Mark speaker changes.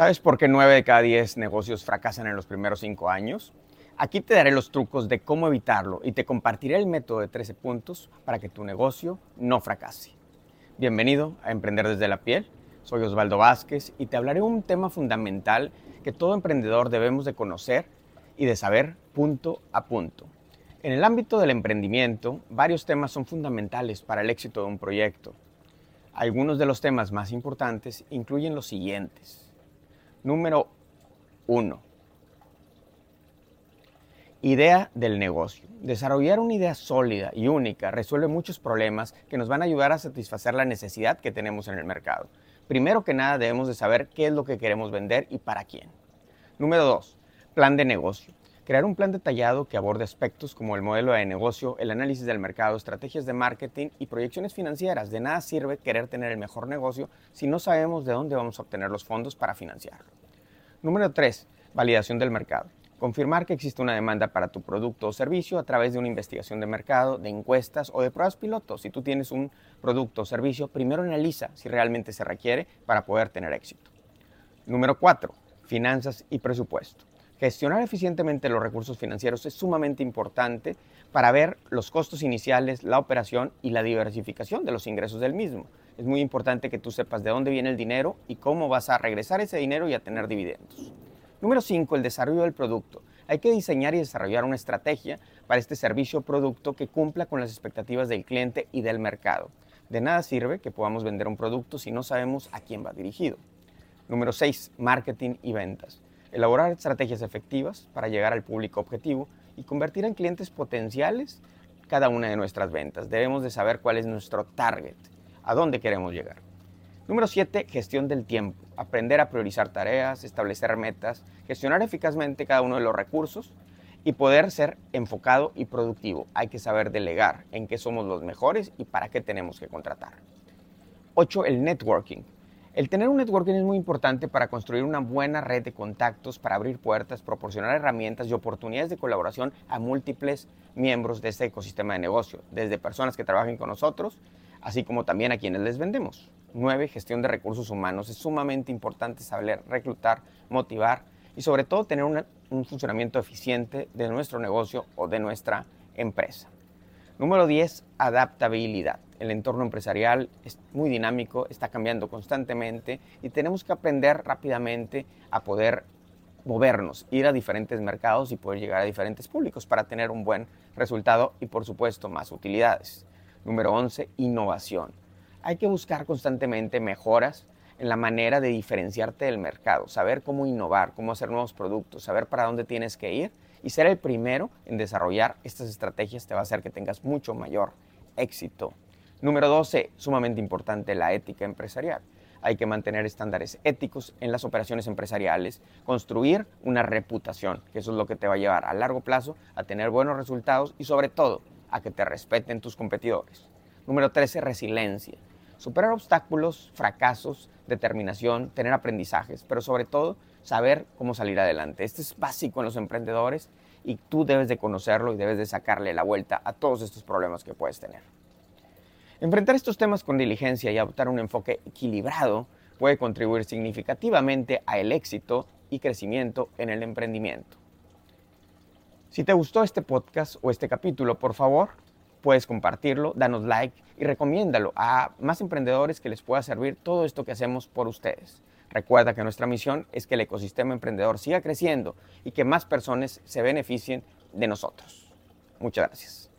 Speaker 1: ¿Sabes por qué 9 de cada 10 negocios fracasan en los primeros 5 años? Aquí te daré los trucos de cómo evitarlo y te compartiré el método de 13 puntos para que tu negocio no fracase. Bienvenido a Emprender desde la piel. Soy Osvaldo Vázquez y te hablaré un tema fundamental que todo emprendedor debemos de conocer y de saber punto a punto. En el ámbito del emprendimiento, varios temas son fundamentales para el éxito de un proyecto. Algunos de los temas más importantes incluyen los siguientes. Número 1. Idea del negocio. Desarrollar una idea sólida y única resuelve muchos problemas que nos van a ayudar a satisfacer la necesidad que tenemos en el mercado. Primero que nada debemos de saber qué es lo que queremos vender y para quién. Número 2. Plan de negocio. Crear un plan detallado que aborde aspectos como el modelo de negocio, el análisis del mercado, estrategias de marketing y proyecciones financieras. De nada sirve querer tener el mejor negocio si no sabemos de dónde vamos a obtener los fondos para financiarlo. Número 3. Validación del mercado. Confirmar que existe una demanda para tu producto o servicio a través de una investigación de mercado, de encuestas o de pruebas pilotos. Si tú tienes un producto o servicio, primero analiza si realmente se requiere para poder tener éxito. Número 4. Finanzas y presupuesto. Gestionar eficientemente los recursos financieros es sumamente importante para ver los costos iniciales, la operación y la diversificación de los ingresos del mismo. Es muy importante que tú sepas de dónde viene el dinero y cómo vas a regresar ese dinero y a tener dividendos. Número 5. El desarrollo del producto. Hay que diseñar y desarrollar una estrategia para este servicio o producto que cumpla con las expectativas del cliente y del mercado. De nada sirve que podamos vender un producto si no sabemos a quién va dirigido. Número 6. Marketing y ventas elaborar estrategias efectivas para llegar al público objetivo y convertir en clientes potenciales cada una de nuestras ventas. Debemos de saber cuál es nuestro target, a dónde queremos llegar. Número 7, gestión del tiempo. Aprender a priorizar tareas, establecer metas, gestionar eficazmente cada uno de los recursos y poder ser enfocado y productivo. Hay que saber delegar en qué somos los mejores y para qué tenemos que contratar. 8, el networking. El tener un networking es muy importante para construir una buena red de contactos, para abrir puertas, proporcionar herramientas y oportunidades de colaboración a múltiples miembros de este ecosistema de negocio, desde personas que trabajen con nosotros, así como también a quienes les vendemos. 9. Gestión de recursos humanos. Es sumamente importante saber reclutar, motivar y sobre todo tener un funcionamiento eficiente de nuestro negocio o de nuestra empresa. Número 10, adaptabilidad. El entorno empresarial es muy dinámico, está cambiando constantemente y tenemos que aprender rápidamente a poder movernos, ir a diferentes mercados y poder llegar a diferentes públicos para tener un buen resultado y por supuesto más utilidades. Número 11, innovación. Hay que buscar constantemente mejoras en la manera de diferenciarte del mercado, saber cómo innovar, cómo hacer nuevos productos, saber para dónde tienes que ir y ser el primero en desarrollar estas estrategias te va a hacer que tengas mucho mayor éxito. Número 12, sumamente importante, la ética empresarial. Hay que mantener estándares éticos en las operaciones empresariales, construir una reputación, que eso es lo que te va a llevar a largo plazo a tener buenos resultados y sobre todo a que te respeten tus competidores. Número 13, resiliencia. Superar obstáculos, fracasos, determinación, tener aprendizajes, pero sobre todo saber cómo salir adelante. Esto es básico en los emprendedores y tú debes de conocerlo y debes de sacarle la vuelta a todos estos problemas que puedes tener. Enfrentar estos temas con diligencia y adoptar un enfoque equilibrado puede contribuir significativamente al éxito y crecimiento en el emprendimiento. Si te gustó este podcast o este capítulo, por favor, puedes compartirlo, danos like y recomiéndalo a más emprendedores que les pueda servir todo esto que hacemos por ustedes. Recuerda que nuestra misión es que el ecosistema emprendedor siga creciendo y que más personas se beneficien de nosotros. Muchas gracias.